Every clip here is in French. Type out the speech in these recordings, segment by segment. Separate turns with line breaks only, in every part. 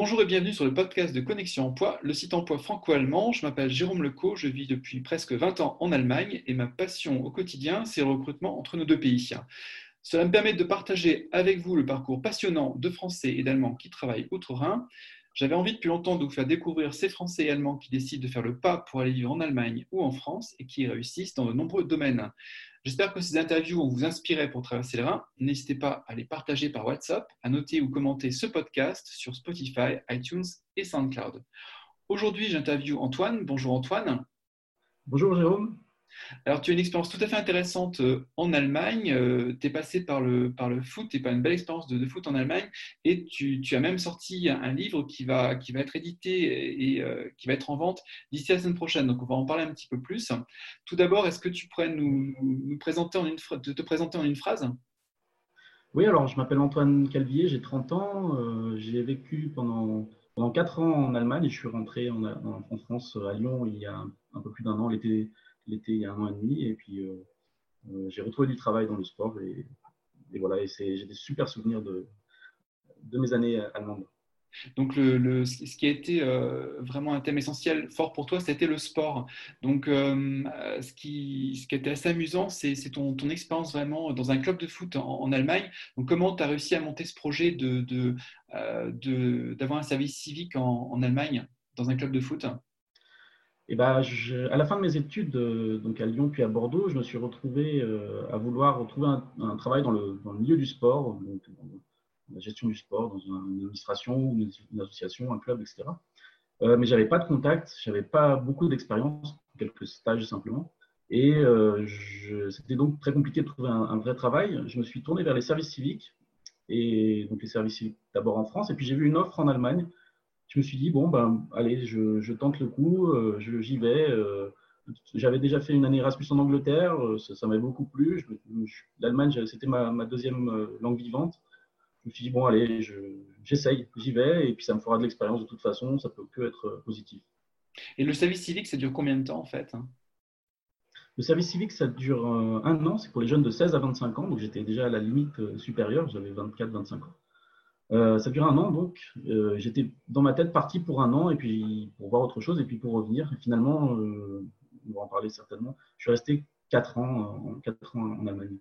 Bonjour et bienvenue sur le podcast de Connexion Emploi, le site emploi franco-allemand. Je m'appelle Jérôme Lecaux, je vis depuis presque 20 ans en Allemagne et ma passion au quotidien, c'est le recrutement entre nos deux pays. Cela me permet de partager avec vous le parcours passionnant de Français et d'Allemands qui travaillent outre-Rhin. J'avais envie depuis longtemps de vous faire découvrir ces Français et Allemands qui décident de faire le pas pour aller vivre en Allemagne ou en France et qui réussissent dans de nombreux domaines. J'espère que ces interviews vont vous inspirer pour traverser le Rhin. N'hésitez pas à les partager par WhatsApp, à noter ou commenter ce podcast sur Spotify, iTunes et SoundCloud. Aujourd'hui, j'interviewe Antoine. Bonjour Antoine.
Bonjour Jérôme.
Alors, tu as une expérience tout à fait intéressante euh, en Allemagne. Euh, tu es passé par le, par le foot, tu pas une belle expérience de, foot en Allemagne. Et tu, as même sorti un livre qui va, qui va être édité et euh, qui va être en vente d'ici la semaine prochaine. Donc, on va en parler un petit peu plus. Tout d'abord, est-ce que tu pourrais nous, présenter en une, te présenter en une phrase?
Oui, alors je m'appelle Antoine Calvier, j'ai 30 ans. j'ai vécu pendant, pendant 4 ans en Allemagne et je suis rentré en, en France, à Lyon, il y a un peu plus d'un an, l'été l'été il y a un an et demi. Et puis, euh, euh, j'ai retrouvé du travail dans le sport. Et, voilà, et j'ai des super souvenirs de, mes années allemandes.
Donc, le, ce qui a été euh, vraiment un thème essentiel, fort pour toi, c'était le sport. Donc, ce, qui, ce qui a été assez amusant, c'est ton, ton expérience vraiment dans un club de foot en, Allemagne. Donc, comment tu as réussi à monter ce projet d'avoir de, de, un service civique en, Allemagne dans un club de foot?
Et ben, à la fin de mes études, euh, donc à Lyon puis à Bordeaux, je me suis retrouvé euh, à vouloir retrouver un, travail dans le, milieu du sport, donc dans la gestion du sport, dans une administration, une, une association, un club, etc. Euh, mais j'avais pas de contact, j'avais pas beaucoup d'expérience, quelques stages simplement. Et c'était donc très compliqué de trouver un, un, vrai travail. Je me suis tourné vers les services civiques, et donc les services civiques d'abord en France, et puis j'ai vu une offre en Allemagne je me suis dit, bon, ben, allez, je, tente le coup, euh, j'y vais. Euh, j'avais déjà fait une année Erasmus en Angleterre, euh, ça, m'avait beaucoup plu. L'Allemagne, c'était ma, deuxième langue vivante. Je me suis dit, bon, allez, j'essaye, j'y vais, et puis ça me fera de l'expérience de toute façon, ça peut que être positif.
Et le service civique, ça dure combien de temps en fait hein?
Le service civique, ça dure un an, c'est pour les jeunes de 16 à 25 ans, donc j'étais déjà à la limite supérieure, j'avais 24-25 ans. Euh, ça dure un an, donc euh, j'étais dans ma tête parti pour un an et puis pour voir autre chose et puis pour revenir. Et finalement, euh, on va en parler certainement. Je suis resté quatre ans, quatre ans en Allemagne.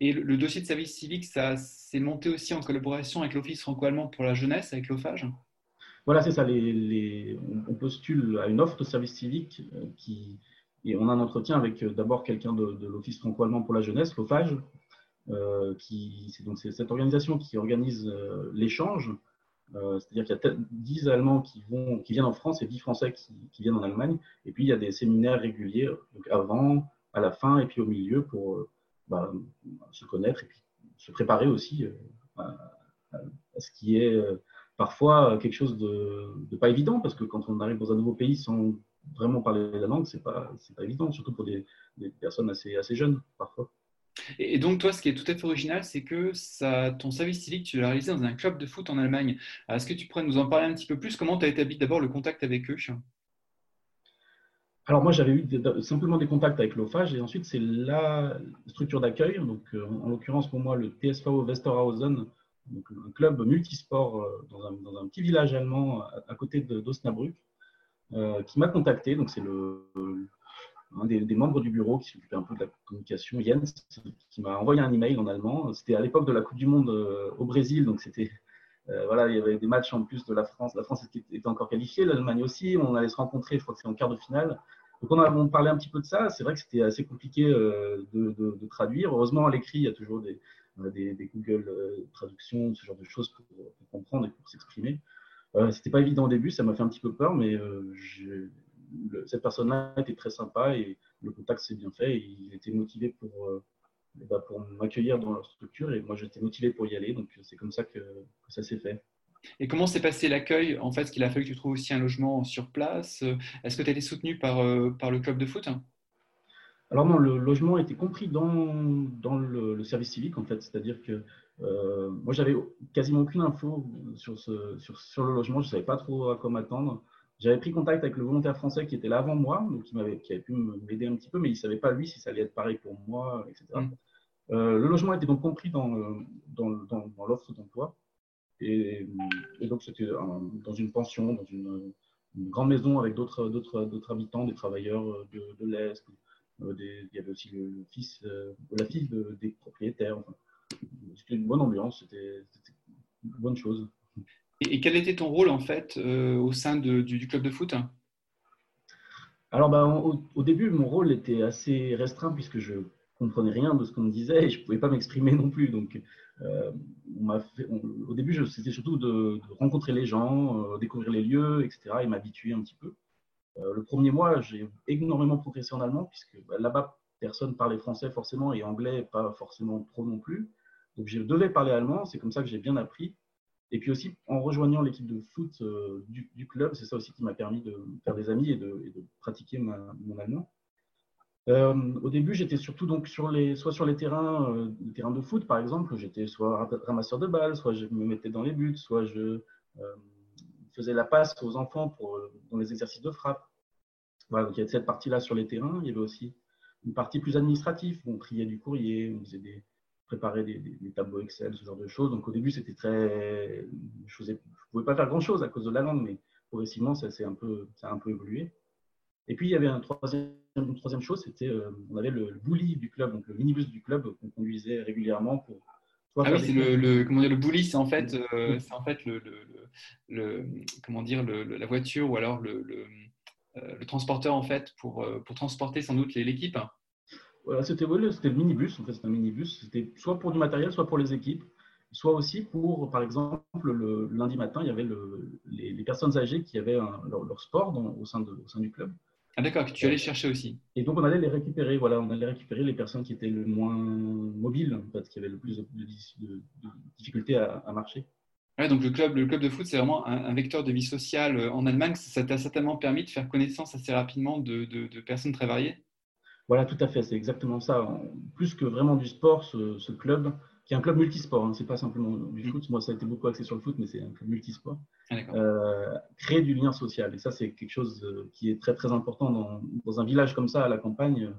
Et le, dossier de service civique, ça s'est monté aussi en collaboration avec l'Office franco-allemand pour la jeunesse, avec l'OFAGE?
Voilà, c'est ça. Les, on postule à une offre de service civique qui, et on a un entretien avec d'abord quelqu'un de, de l'Office franco-allemand pour la jeunesse, l'OFAGE, euh, c'est donc c'est cette organisation qui organise euh, l'échange. Euh, c'est-à-dire qu'il y a 10 Allemands qui, viennent en France et 10 Français qui, viennent en Allemagne. Et puis, il y a des séminaires réguliers avant, à la fin et puis au milieu pour bah, se connaître et puis se préparer aussi à, ce qui est parfois quelque chose de, pas évident parce que quand on arrive dans un nouveau pays sans vraiment parler la langue, c'est pas, pas évident, surtout pour des, des personnes assez, assez jeunes parfois.
Et donc, toi, ce qui est tout à fait original, c'est que ton service civique, tu l'as réalisé dans un club de foot en Allemagne. Est-ce que tu pourrais nous en parler un petit peu plus? Comment tu as établi d'abord le contact avec eux?
Alors moi j'avais eu simplement des contacts avec l'OFAGE et ensuite c'est la structure d'accueil, donc euh, en, l'occurrence pour moi le TSV Westerhausen, donc un club multisport euh, dans, un, petit village allemand à, côté d'Osnabrück, euh, qui m'a contacté. Donc c'est le, un des, membres du bureau qui s'occupait un peu de la communication, Jens, qui m'a envoyé un email en allemand. C'était à l'époque de la Coupe du Monde euh, au Brésil, donc c'était euh, voilà, il y avait des matchs en plus de la France. La France était encore qualifiée, l'Allemagne aussi. On allait se rencontrer, je crois que c'est en quart de finale. Donc on a on parlait un petit peu de ça. C'est vrai que c'était assez compliqué euh, de, traduire. Heureusement, à l'écrit, il y a toujours des, Google traductions, ce genre de choses pour, comprendre et pour s'exprimer. c'était pas évident au début, ça m'a fait un petit peu peur, mais cette personne-là était très sympa et le contact s'est bien fait. Et il était motivé pour, euh, bah, pour m'accueillir dans leur structure et moi j'étais motivé pour y aller. Donc c'est comme ça que, ça s'est fait.
Et comment s'est passé l'accueil En fait, qu'il a fallu que tu trouves aussi un logement sur place? Est-ce que tu as été soutenu par, euh, par le club de foot?
Alors non, le logement était compris dans, dans le, service civique en fait, c'est-à-dire que euh, moi j'avais quasiment aucune info sur, ce, sur, sur, le logement, je ne savais pas trop à quoi m'attendre. J'avais pris contact avec le volontaire français qui était là avant moi, donc qui, m'avait, qui avait pu m'aider un petit peu, mais il ne savait pas lui si ça allait être pareil pour moi, etc. Mm. Euh, le logement était donc compris dans, dans, dans, l'offre d'emploi. Et, donc, c'était dans une pension, dans une, grande maison avec d'autres habitants, des travailleurs de, l'Est. il y avait aussi le, fils, la fille des propriétaires. c'était une bonne ambiance, c'était une bonne chose.
Et, quel était ton rôle en fait au sein du, club de foot
alors, bah, au, début, mon rôle était assez restreint puisque je comprenais rien de ce qu'on me disait et je ne pouvais pas m'exprimer non plus. Donc, euh, au début, c'était surtout de, rencontrer les gens, euh, découvrir les lieux, etc. et m'habituer un petit peu. Euh, le premier mois, j'ai énormément progressé en allemand puisque bah, là-bas, personne parlait français forcément et anglais pas forcément trop non plus. Donc, je devais parler allemand. C'est comme ça que j'ai bien appris. Et puis aussi, en rejoignant l'équipe de foot euh, du, club, c'est ça aussi qui m'a permis de faire des amis et de, pratiquer mon allemand. Euh, au début, j'étais surtout donc sur les, soit sur les terrains, euh, de foot, par exemple. J'étais soit ramasseur de balles, soit je me mettais dans les buts, soit je faisais la passe aux enfants pour, dans les exercices de frappe. Voilà, donc il y avait cette partie-là sur les terrains. Il y avait aussi une partie plus administrative. On triait du courrier, on faisait des, préparer des, tableaux Excel, ce genre de choses. Donc au début, c'était très. Je ne pouvais pas faire grand-chose à cause de la langue, mais progressivement, ça, un peu, ça a un peu évolué. Et puis, il y avait un troisième, une troisième chose, c'était euh, on avait le, bully du club, donc le minibus du club qu'on conduisait régulièrement pour.
Ah oui, c'est le, comment dire, le bully, c'est en fait, euh, c'est en fait le, le, comment dire, la voiture ou alors le, euh, transporteur en fait pour, pour transporter sans doute l'équipe.
Voilà, c'était le minibus. En fait, c'est un minibus. C'était soit pour du matériel, soit pour les équipes, soit aussi pour, par exemple, le lundi matin, il y avait le, les, personnes âgées qui avaient leur, sport au, sein de, au sein du club.
Ah d'accord, que tu allais chercher aussi.
Et donc on allait les récupérer, voilà, on allait récupérer les personnes qui étaient le moins mobiles, en fait, qui avaient le plus de, de, difficultés à, marcher.
Ouais, donc le club, le club de foot, c'est vraiment un, vecteur de vie sociale euh, en Allemagne. Ça t'a certainement permis de faire connaissance assez rapidement de, de personnes très variées.
Voilà, tout à fait, c'est exactement ça. Plus que vraiment du sport, ce, club, qui est un club multisport, hein, c'est pas simplement du mm. foot. Moi, ça a été beaucoup axé sur le foot, mais c'est un club multisport. Ah, euh, créer du lien social. Et ça, c'est quelque chose euh, qui est très, très important dans, un village comme ça, à la campagne.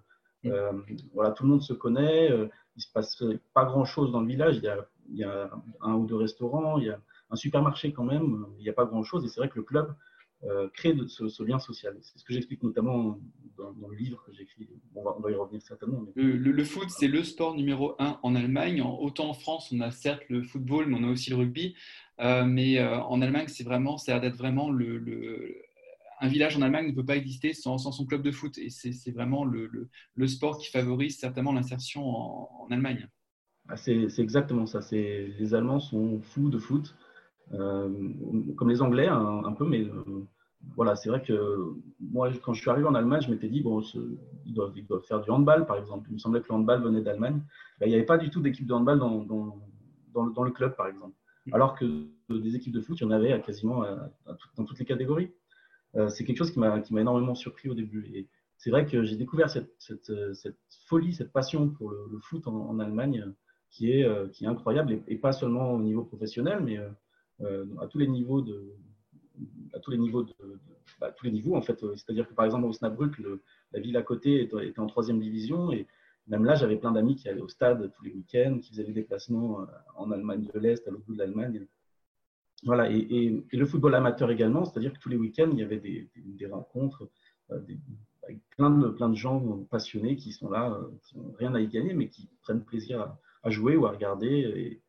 Mm. Euh, voilà, tout le monde se connaît. il se passe pas grand-chose dans le village. Il y, a, un ou deux restaurants, il y a un supermarché quand même. Il n'y a pas grand-chose. Et c'est vrai que le club crée ce, lien social. C'est ce que j'explique notamment dans, le livre que j'écris. on, va, y revenir certainement.
Le, foot, c'est le sport numéro un en Allemagne. autant en France, on a certes le football, mais on a aussi le rugby. Euh, mais euh, en Allemagne, c'est vraiment, ça a d'être vraiment le, un village en Allemagne ne peut pas exister sans, son club de foot. Et c'est vraiment le, sport qui favorise certainement l'insertion en, Allemagne.
Ah, c'est exactement ça. Les Allemands sont fous de foot, euh, comme les Anglais un, peu, mais voilà, c'est vrai que moi, quand je suis arrivé en Allemagne, je m'étais dit, bon, ils, doivent, ils, doivent, faire du handball, par exemple. Il me semblait que le handball venait d'Allemagne. Ben, il n'y avait pas du tout d'équipe de handball dans, dans, dans, le, club, par exemple. Alors que des équipes de foot, il y en avait quasiment dans toutes les catégories. Euh, c'est quelque chose qui m'a énormément surpris au début. Et c'est vrai que j'ai découvert cette, cette, cette, folie, cette passion pour le, foot en, Allemagne qui est, euh, qui est incroyable, et, pas seulement au niveau professionnel, mais euh, à tous les niveaux de, à tous les niveaux, de, bah, tous les niveaux en fait. C'est-à-dire que par exemple au Snapbruck, la ville à côté était, en troisième division et même là j'avais plein d'amis qui allaient au stade tous les week-ends, qui faisaient des déplacements euh, en Allemagne de l'Est, à l'autre bout de l'Allemagne. Voilà, et, le football amateur également, c'est-à-dire que tous les week-ends il y avait des, rencontres euh, avec plein de, plein de gens passionnés qui sont là, euh, qui n'ont rien à y gagner, mais qui prennent plaisir à, jouer ou à regarder.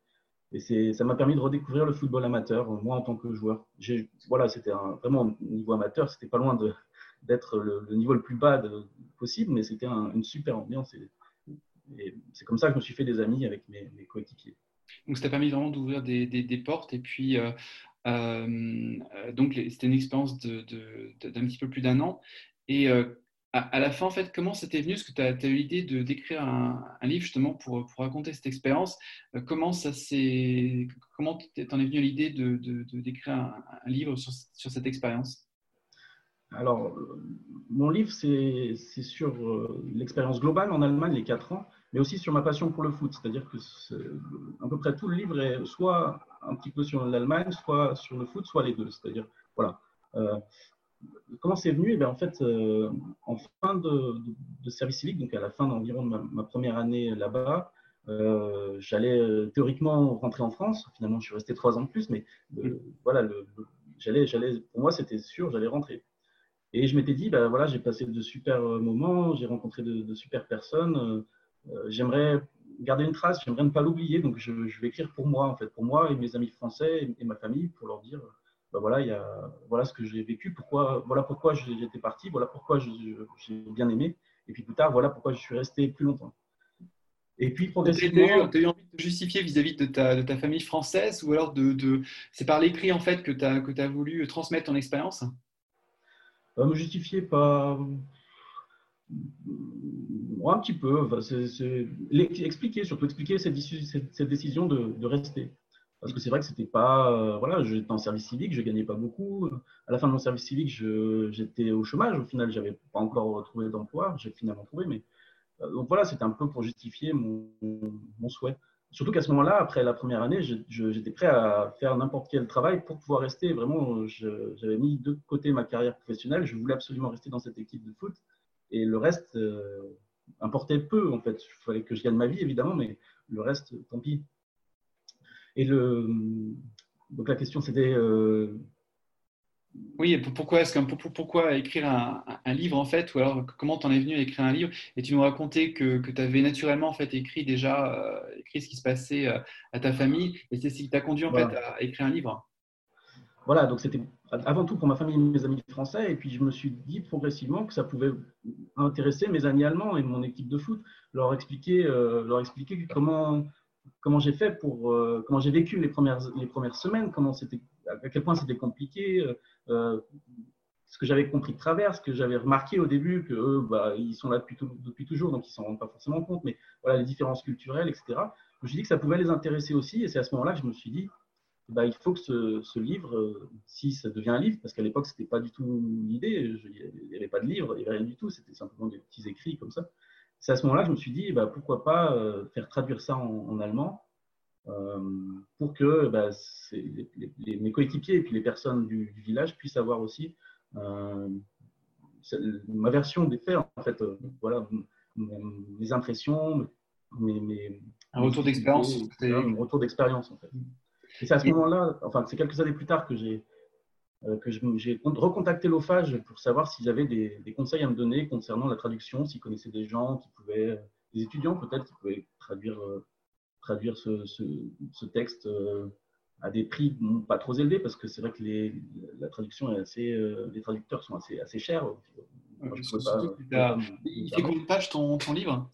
Et ça m'a permis de redécouvrir le football amateur, moi en tant que joueur. Voilà, c'était vraiment au niveau amateur, c'était pas loin d'être le, niveau le plus bas possible, mais c'était une super ambiance. Et, c'est comme ça que je me suis fait des amis avec mes, coéquipiers.
Donc ça t'a permis vraiment d'ouvrir des, des, portes. Et puis, euh, euh, donc c'était une expérience d'un petit peu plus d'un an. Et euh, à, la fin, en fait, comment c'était venu? Est-ce que tu as, eu l'idée de d'écrire un, livre justement pour, raconter cette expérience? Euh, Comment ça Comment t'en es venu l'idée de, d'écrire un, livre sur, cette expérience?
Alors, mon livre, c'est, sur euh, l'expérience globale en Allemagne, les quatre ans, mais aussi sur ma passion pour le foot. C'est-à-dire que à peu près tout le livre est soit un petit peu sur l'Allemagne, soit sur le foot, soit les deux. C'est-à-dire, voilà. Euh, comment c'est venu? Eh En fait, euh, en fin de, service civique, donc à la fin d'environ de ma, première année là-bas, j'allais théoriquement rentrer en France. Finalement, je suis resté trois ans de plus, mais voilà, j'allais, j'allais, pour moi, c'était sûr, j'allais rentrer. Et je m'étais dit, ben voilà, j'ai passé de super moments, j'ai rencontré de, super personnes. j'aimerais garder une trace, j'aimerais ne pas l'oublier. Donc, je, vais écrire pour moi, en fait, pour moi et mes amis français et, ma famille, pour leur dire, ben voilà, il y a, voilà ce que j'ai vécu, pourquoi, voilà pourquoi j'étais parti, voilà pourquoi j'ai bien aimé. Et puis plus tard, voilà pourquoi je suis resté plus longtemps.
Et puis progressivement. Tu as, eu envie de te justifier vis-à-vis de, ta, de ta, famille française ou alors de, de... c'est par l'écrit en fait que tu as, que as voulu transmettre ton expérience?
Euh, Me justifier pas. un petit peu. Enfin, c'est, Expliquer, surtout expliquer cette, cette, décision de, de, rester. Parce que c'est vrai que c'était pas. Euh, voilà, j'étais en service civique, je gagnais pas beaucoup. À la fin de mon service civique, j'étais au chômage. Au final, j'avais pas encore trouvé d'emploi. J'ai finalement trouvé, mais euh, donc voilà, c'était un peu pour justifier mon, mon souhait. Surtout qu'à ce moment-là, après la première année, j'étais prêt à faire n'importe quel travail pour pouvoir rester. Vraiment, j'avais mis de côté ma carrière professionnelle. Je voulais absolument rester dans cette équipe de foot. Et le reste euh, importait peu, en fait. Il fallait que je gagne ma vie, évidemment, mais le reste, tant pis. Et le, donc la question, c'était euh,
oui, pourquoi, est-ce pourquoi écrire un, livre en fait, ou alors comment t'en es venu à écrire un livre? Et tu nous racontais que, que tu avais naturellement en fait écrit déjà euh, écrit ce qui se passait euh, à ta famille, et c'est ce qui t'a conduit en fait à écrire un livre.
Voilà, donc c'était avant tout pour ma famille et mes amis français, et puis je me suis dit progressivement que ça pouvait intéresser mes amis allemands et mon équipe de foot, leur expliquer, euh, leur expliquer comment comment j'ai fait pour comment j'ai vécu les premières les premières semaines, comment c'était à quel point c'était compliqué, euh, euh, ce que j'avais compris de travers, ce que j'avais remarqué au début, que eux, bah, ils sont là depuis, toujours, donc ils s'en rendent pas forcément compte, mais voilà, les différences culturelles, etc. Je me suis dit que ça pouvait les intéresser aussi, et c'est à ce moment-là que je me suis dit, bah, il faut que ce, livre, euh, si ça devient un livre, parce qu'à l'époque, ce n'était pas du tout l'idée, il n'y avait pas de livre, il n'y avait rien du tout, c'était simplement des petits écrits comme ça. C'est à ce moment-là que je me suis dit, bah, pourquoi pas faire traduire ça en allemand euh, pour que bah, mes coéquipiers et puis les personnes du, village puissent avoir aussi euh, ma version des faits, en fait, euh, voilà, mes impressions, mes,
un retour d'expérience.
Un retour d'expérience, en fait. Et c'est à ce moment-là, enfin, c'est quelques années plus tard que j'ai que j'ai recontacté l'OFAGE pour savoir s'ils avaient des, des, conseils à me donner concernant la traduction, s'ils connaissaient des gens qui pouvaient, des étudiants peut-être qui pouvaient traduire traduire ce, ce, texte euh, à des prix pas trop élevés parce que c'est vrai que les, la traduction est assez, euh, les traducteurs sont assez, assez chers.
il fait combien de pages ton, ton livre?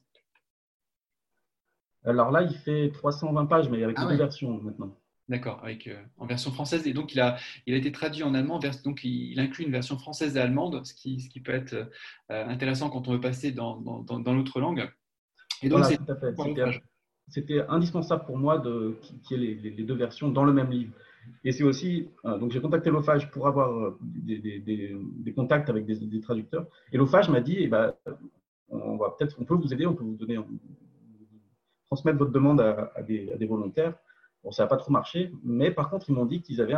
Alors là, il fait 320 pages, mais avec ah deux versions maintenant.
D'accord, avec euh, en version française. Et donc, il a, il a été traduit en allemand. Donc, il, inclut une version française et allemande, ce qui, ce qui peut être intéressant quand on veut passer dans, dans, dans, l'autre langue.
Et donc, c'était indispensable pour moi de qu'il y ait les, deux versions dans le même livre. Et c'est aussi, euh, donc j'ai contacté l'OFAGE pour avoir euh, des, contacts avec des, traducteurs. Et l'OFAGE m'a dit, eh ben, on va peut-être, on peut vous aider, on peut vous donner, transmettre votre demande à, des, volontaires. Bon, ça n'a pas trop marché, mais par contre, ils m'ont dit qu'ils avaient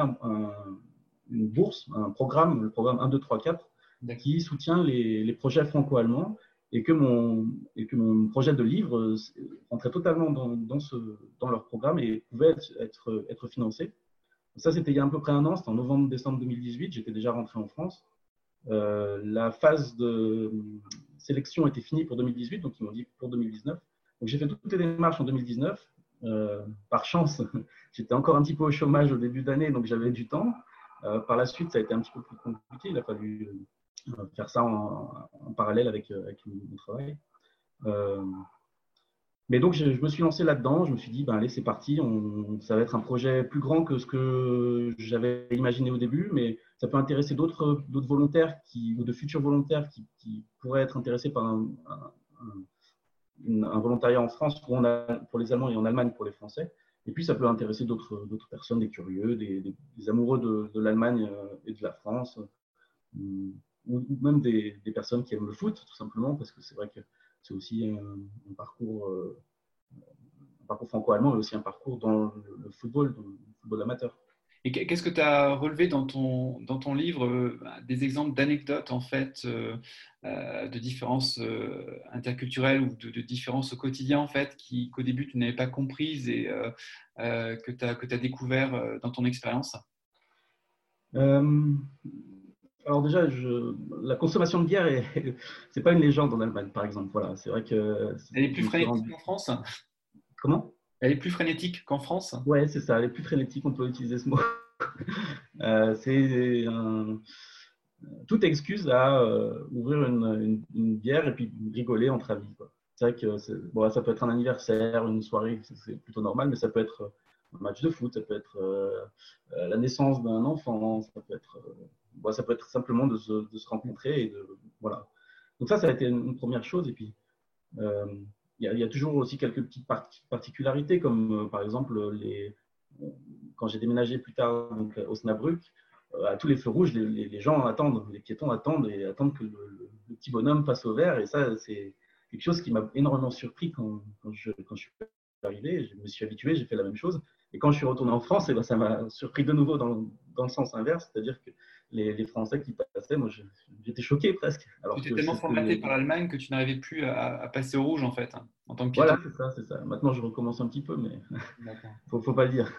une bourse, un programme, le programme 1, 2, 3, 4, qui soutient les projets franco-allemands et que mon, et que mon projet de livre euh, rentrait totalement dans, dans, ce, dans leur programme et pouvait être, être, financé. Ça, c'était il y a à peu près un an, c'était en novembre-décembre 2018, j'étais déjà rentré en France. Euh, la phase de sélection était finie pour 2018, donc ils m'ont dit pour 2019. Donc j'ai fait toutes les démarches en 2019. Euh, par chance, j'étais encore un petit peu au chômage au début d'année, donc j'avais du temps. par la suite, ça a été un petit peu plus compliqué. Il a fallu faire ça en, parallèle avec, euh, avec, mon travail. Euh, mais donc, je, me suis lancé là-dedans. Je me suis dit, ben, allez, c'est parti. Ça va être un projet plus grand que ce que j'avais imaginé au début, mais ça peut intéresser d'autres volontaires ou de futurs volontaires qui, qui pourraient être intéressés par un, un, volontariat en France pour, pour, les Allemands et en Allemagne pour les Français. Et puis, ça peut intéresser d'autres personnes, des curieux, des, amoureux de, l'Allemagne euh, et de la France ou même des, personnes qui aiment le foot, tout simplement, parce que c'est vrai que c'est aussi un, parcours, euh, parcours franco-allemand, mais aussi un parcours dans le, football, dans le football amateur.
Et qu'est-ce que tu as relevé dans ton, dans ton livre bah, Des exemples d'anecdotes, en fait, de différences interculturelles ou de, différences au quotidien, en fait, qu'au début tu n'avais pas comprises et que tu as, as, découvert dans ton expérience?
Alors déjà, je, la consommation de bière, c'est pas une légende en Allemagne, par exemple. Voilà, c'est vrai que.
Elle est plus frénétique qu'en France?
Comment?
Elle est plus frénétique qu'en France.
Ouais, c'est ça. Elle est plus frénétique. On peut utiliser ce mot. Euh, c'est toute excuse à euh, ouvrir une, bière et puis rigoler entre amis. C'est vrai que bon, ça peut être un anniversaire, une soirée, c'est plutôt normal, mais ça peut être un match de foot, ça peut être euh, la naissance d'un enfant, ça peut être ça peut être simplement de se, de se, rencontrer. Et de, voilà. Donc ça, ça a été une, première chose. Et puis, euh, il y, a toujours aussi quelques petites particularités, comme euh, par exemple, les, quand j'ai déménagé plus tard donc, au Snabruck, euh, à tous les feux rouges, les, gens attendent, les piétons attendent et attendent que le, petit bonhomme passe au vert. Et ça, c'est quelque chose qui m'a énormément surpris quand, je, suis arrivé. Je me suis habitué, j'ai fait la même chose. Et quand je suis retourné en France, eh ben, ça m'a surpris de nouveau dans, dans le sens inverse, c'est-à-dire que les, Français qui passaient, moi j'étais choqué presque.
Alors tu étais tellement formaté par l'Allemagne que tu n'arrivais plus à, passer au rouge en fait, hein, en tant que
Voilà, c'est ça, c'est ça. Maintenant je recommence un petit peu, mais il faut, faut pas le dire.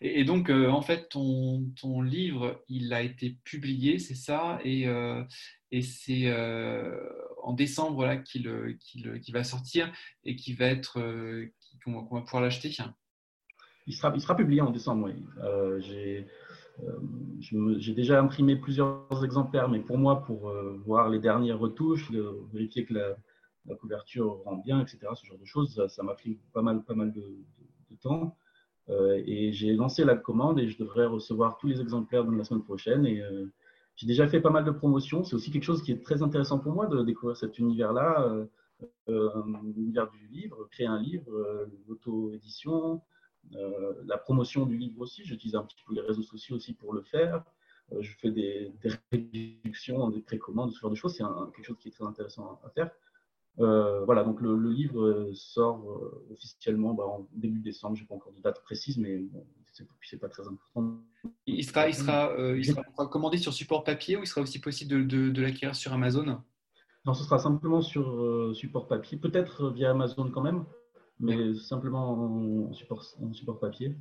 Et, donc, euh, en fait, ton, ton, livre, il a été publié, c'est ça, et, euh, et c'est euh, en décembre là qu'il va sortir et qui va être, qu'on va pouvoir l'acheter.
Il sera, il sera publié en décembre, oui. J'ai j'ai déjà imprimé plusieurs exemplaires, mais pour moi, pour euh, voir les dernières retouches, vérifier que la, couverture rend bien, etc., ce genre de choses, ça m'a pris pas mal, pas mal de, temps. Euh, et j'ai lancé la commande et je devrais recevoir tous les exemplaires dans la semaine prochaine. Et j'ai déjà fait pas mal de promotions. C'est aussi quelque chose qui est très intéressant pour moi de découvrir cet univers-là, l'univers du livre, créer un livre, l'auto-édition, euh, la promotion du livre aussi, j'utilise un petit peu les réseaux sociaux aussi pour le faire. Euh, je fais des, réductions, des précommandes, ce genre de choses. C'est quelque chose qui est très intéressant à, faire. Euh, voilà, donc le, livre sort officiellement bah, en début décembre. Je n'ai pas encore de date précise, mais bon, c'est pas très important.
Il sera, il, sera, il sera, commandé sur support papier ou il sera aussi possible de, de, l'acquérir sur Amazon?
Non, ce sera simplement sur support papier, peut-être via Amazon quand même mais simplement en support, en support papier.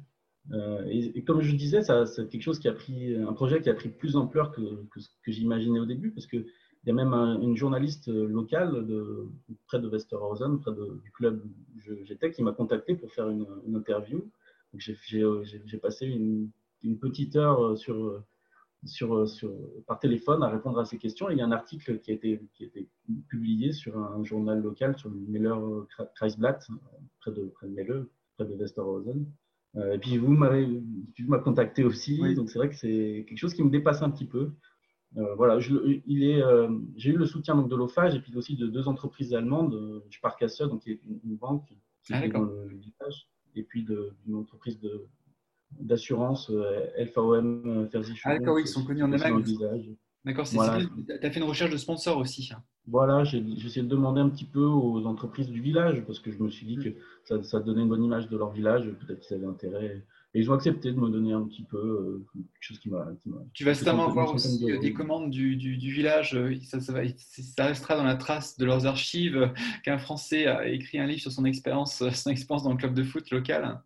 Euh, et, comme je disais, c'est quelque chose qui a pris, un projet qui a pris plus d'ampleur que, que, ce que j'imaginais au début, parce qu'il y a même une journaliste locale près de Westerhausen, près du club où j'étais, qui m'a contacté pour faire une, interview. J'ai passé une, une, petite heure sur, sur, sur, par téléphone à répondre à ces questions. Et il y a un article qui a été, qui a été publié sur un journal local, sur le Meller Kreisblatt, près de, près de près de Westerhausen. Euh, et puis vous m'avez contacté aussi, donc c'est vrai que c'est quelque chose qui me dépasse un petit peu. Euh, voilà, euh, j'ai eu le soutien donc, de l'OFAGE et puis aussi de deux entreprises allemandes, Sparkasse, donc qui est une, banque qui ah, est dans le village, et puis d'une entreprise de, d'assurance LVM
Versicherung. Ah d'accord, oui, ils sont connus en Allemagne. D'accord, tu as fait une recherche de sponsors aussi.
Voilà, j'ai essayé de demander un petit peu aux entreprises du village parce que je me suis dit que ça, ça donnait une bonne image de leur village, peut-être qu'ils avaient intérêt. Et ils ont accepté de me donner un petit peu euh, quelque chose qui m'a.
Tu vas certainement avoir aussi euh, des commandes du, du, village. Euh, ça, ça, va, ça, restera dans la trace de leurs archives qu'un Français a écrit un livre sur son expérience, son expérience dans le club de foot local.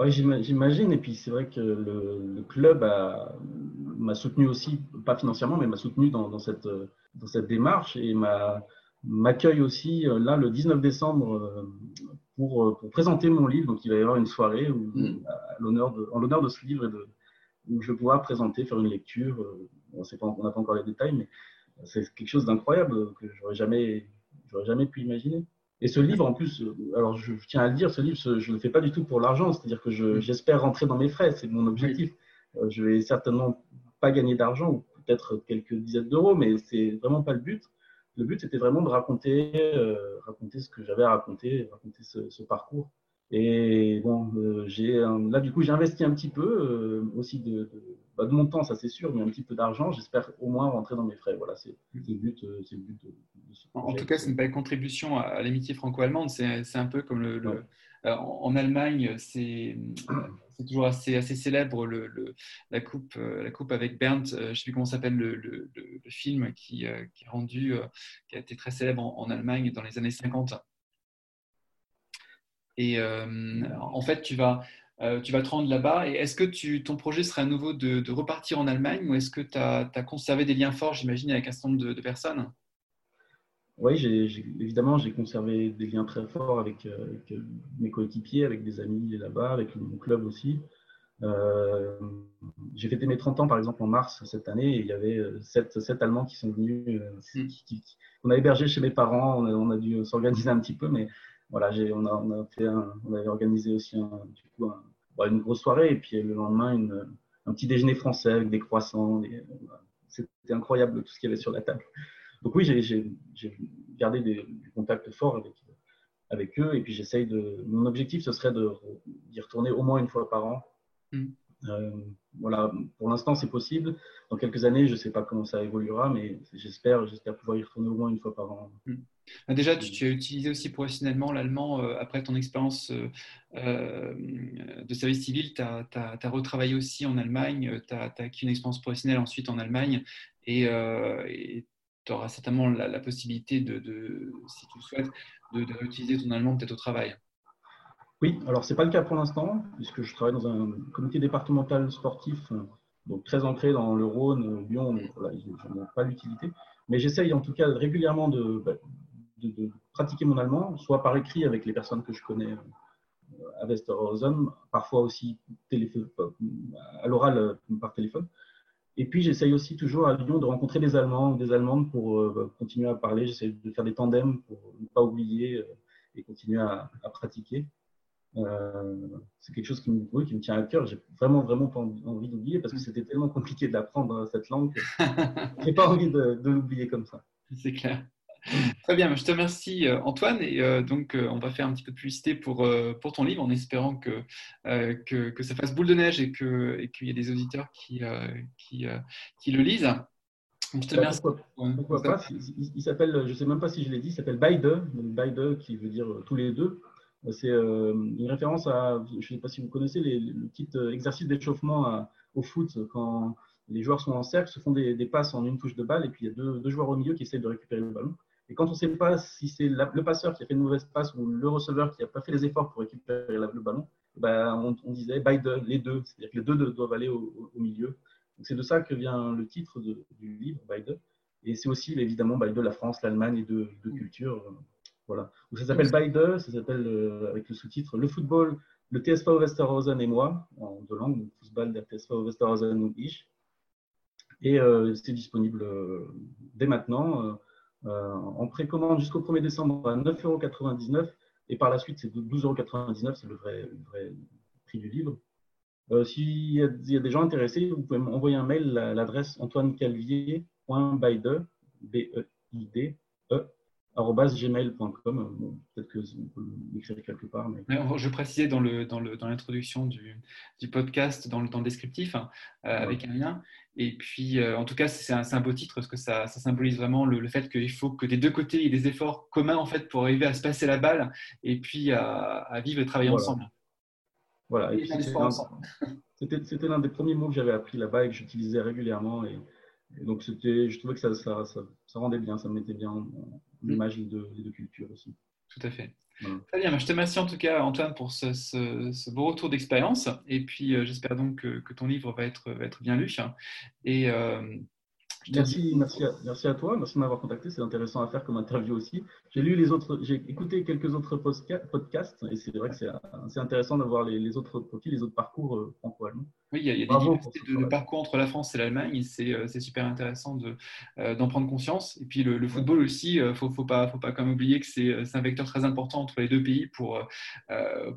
Oui, j'imagine. Et puis c'est vrai que le, club m'a soutenu aussi, pas financièrement, mais m'a soutenu dans, cette, dans cette démarche et m'accueille aussi euh, là le 19 décembre euh, pour, pour, présenter mon livre. Donc il va y avoir une soirée où, mm. de, en l'honneur de ce livre et de, où je vais pouvoir présenter, faire une lecture. Euh, on n'a pas encore les détails, mais c'est quelque chose d'incroyable que j'aurais jamais, jamais pu imaginer. Et ce livre, en plus, euh, alors je, tiens à le dire, ce livre, je ne le fais pas du tout pour l'argent, c'est-à-dire que mm. j'espère rentrer dans mes frais, c'est mon objectif. Euh, je vais certainement pas gagner d'argent, ou peut-être quelques dizaines d'euros, mais c'est vraiment pas le but. Le but, c'était vraiment de raconter, euh, raconter ce que j'avais à raconter, raconter ce parcours. Et bon, euh, j'ai là du coup j'ai investi un petit peu euh, aussi de, bah, de, mon temps, ça c'est sûr, mais un petit peu d'argent. J'espère au moins rentrer dans mes frais. Voilà, c'est le but. Euh, le but de,
en tout cas, c'est une belle contribution à, l'amitié franco-allemande. C'est un peu comme le, en Allemagne, c'est toujours assez, assez célèbre le, la, coupe, la coupe avec Bernd. je ne sais plus comment s'appelle le, film qui, qui, rendu, qui a été très célèbre en, en Allemagne dans les années 50. Et en fait, tu vas, euh, tu vas te rendre là-bas. Et est-ce que tu, ton projet serait à nouveau de, repartir en Allemagne ou est-ce que tu as, conservé des liens forts, j'imagine, avec un certain nombre de, personnes?
Oui, évidemment, j'ai conservé des liens très forts avec, euh, euh, mes coéquipiers, avec des amis là-bas, avec mon club aussi. j'ai fêté mes 30 ans, par exemple, en mars cette année, et il y avait sept, Allemands qui sont venus, mm. on a hébergé chez mes parents, on a, on a dû s'organiser un petit peu, mais voilà, on a, on, a fait on avait organisé aussi du coup, bah, une grosse soirée et puis le lendemain une, un petit déjeuner français avec des croissants. C'était incroyable tout ce qu'il y avait sur la table. Donc oui, j'ai gardé des, contacts forts avec, avec eux et puis j'essaye de. Mon objectif ce serait d'y retourner au moins une fois par an. Mm. Euh, voilà, pour l'instant c'est possible. Dans quelques années, je ne sais pas comment ça évoluera, mais j'espère, j'espère pouvoir y retourner au moins une fois par an. Mm.
Bah, déjà, tu, as utilisé aussi professionnellement l'allemand euh, après ton expérience euh, de service civil. Tu as, retravaillé aussi en Allemagne, tu as, acquis une expérience professionnelle ensuite en Allemagne et tu auras certainement la, possibilité, de, si tu le souhaites, de, réutiliser ton allemand peut-être au travail.
Oui, alors ce n'est pas le cas pour l'instant, puisque je travaille dans un comité départemental sportif, donc très ancré dans le Rhône, Lyon, donc voilà, je n'ai pas l'utilité. Mais j'essaye en tout cas régulièrement de, bah, de, pratiquer mon allemand, soit par écrit avec les personnes que je connais euh, à Westerhausen, parfois aussi à l'oral euh, par téléphone. Et puis j'essaye aussi toujours à Lyon de rencontrer des Allemands ou des Allemandes pour euh, bah, continuer à parler. J'essaie de faire des tandems pour ne pas oublier et continuer à, pratiquer. C'est quelque chose qui me, qui me tient à cœur. J'ai vraiment, vraiment pas envie d'oublier parce que c'était tellement compliqué d'apprendre cette langue que j'ai pas envie de l'oublier comme ça.
C'est clair. Très bien, je te remercie euh, Antoine. Et euh, donc, euh, on va faire un petit peu de publicité pour, pour ton livre en espérant que, que, que, ça fasse boule de neige et qu'il et y ait des auditeurs qui, qui, qui le lisent.
je te remercie. Pourquoi, pas? Il, s'appelle, je ne sais même pas si je l'ai dit, il s'appelle Beide, Beide qui veut dire tous les deux. C'est une référence à, je ne sais pas si vous connaissez, les, le petit exercice d'échauffement au foot quand les joueurs sont en cercle, se font des, des, passes en une touche de balle et puis il y a deux, deux joueurs au milieu qui essayent de récupérer le ballon. Et quand on ne sait pas si c'est le passeur qui a fait une mauvaise passe ou le receveur qui n'a pas fait les efforts pour récupérer le ballon, ben on, disait by the, les deux, c'est-à-dire que les deux doivent aller au, milieu. C'est de ça que vient le titre du livre, by the. Et c'est aussi évidemment by the la France, l'Allemagne et deux, deux cultures. Voilà. Donc ça s'appelle by the, ça s'appelle euh, avec le sous-titre Le football, le TSV Westerhausen et moi, en deux langues, le football der TSV Westerhausen und ich. Et euh, c'est disponible euh, dès maintenant en précommande jusqu'au 1er décembre à 9,99€ et par la suite c'est 12,99€, c'est le vrai, vrai, prix du livre. Euh, S'il y, a des gens intéressés, vous pouvez m'envoyer un mail à l'adresse antoinecalvier.bide, B-E-I-D, E, gmail.com. Peut-être que vous pouvez l'écrire quelque part. Mais...
Je précisais dans l'introduction dans du, du, podcast, dans le, temps descriptif, hein, euh, avec un lien. Et puis, euh, en tout cas, c'est un, beau titre parce que ça, symbolise vraiment le, fait qu'il faut que des deux côtés, il y ait des efforts communs en fait pour arriver à se passer la balle et puis à, vivre et travailler ensemble.
Voilà. C'était l'un des premiers mots que j'avais appris là-bas et que j'utilisais régulièrement. Et, donc, je trouvais que ça, ça, rendait bien, ça me mettait bien en, mm. l'image de, de culture aussi.
Tout à fait. Très bien, je te remercie en tout cas Antoine pour ce, beau retour d'expérience et puis euh, j'espère donc que, ton livre va être, va être bien lu. Et euh,
Merci, merci, à, merci à toi, merci de m'avoir contacté, c'est intéressant à faire comme interview aussi. J'ai lu les autres, j'ai écouté quelques autres podcasts et c'est vrai que c'est intéressant d'avoir les, les, autres profils, les autres parcours euh, franco-allemands.
Oui, il y a, il y a des diversités de, parcours entre la France et l'Allemagne, c'est euh, super intéressant euh, d'en prendre conscience. Et puis le, football aussi, il ne faut, faut, pas, faut pas oublier que c'est un vecteur très important entre les deux pays pour,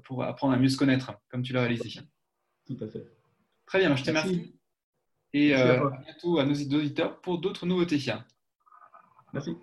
pour apprendre à mieux se connaître, comme tu l'as réalisé.
Tout à fait.
Très bien, je te remercie et euh, à bientôt à nos auditeurs pour d'autres nouveautés.
Merci.